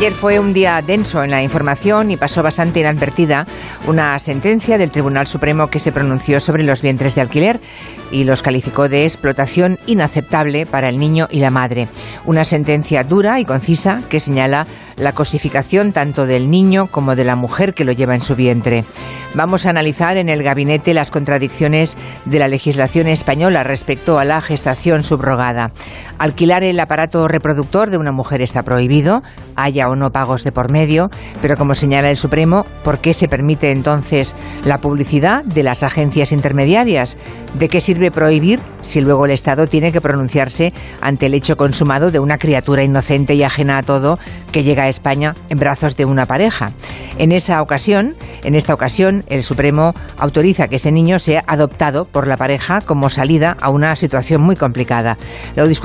Ayer fue un día denso en la información y pasó bastante inadvertida una sentencia del Tribunal Supremo que se pronunció sobre los vientres de alquiler y los calificó de explotación inaceptable para el niño y la madre. Una sentencia dura y concisa que señala la cosificación tanto del niño como de la mujer que lo lleva en su vientre. Vamos a analizar en el gabinete las contradicciones de la legislación española respecto a la gestación subrogada. Alquilar el aparato reproductor de una mujer está prohibido, haya o no pagos de por medio, pero como señala el Supremo, ¿por qué se permite entonces la publicidad de las agencias intermediarias? ¿De qué sirve prohibir si luego el Estado tiene que pronunciarse ante el hecho consumado de una criatura inocente y ajena a todo que llega a España en brazos de una pareja? En esa ocasión, en esta ocasión, el Supremo autoriza que ese niño sea adoptado por la pareja como salida a una situación muy complicada. Lo discutiremos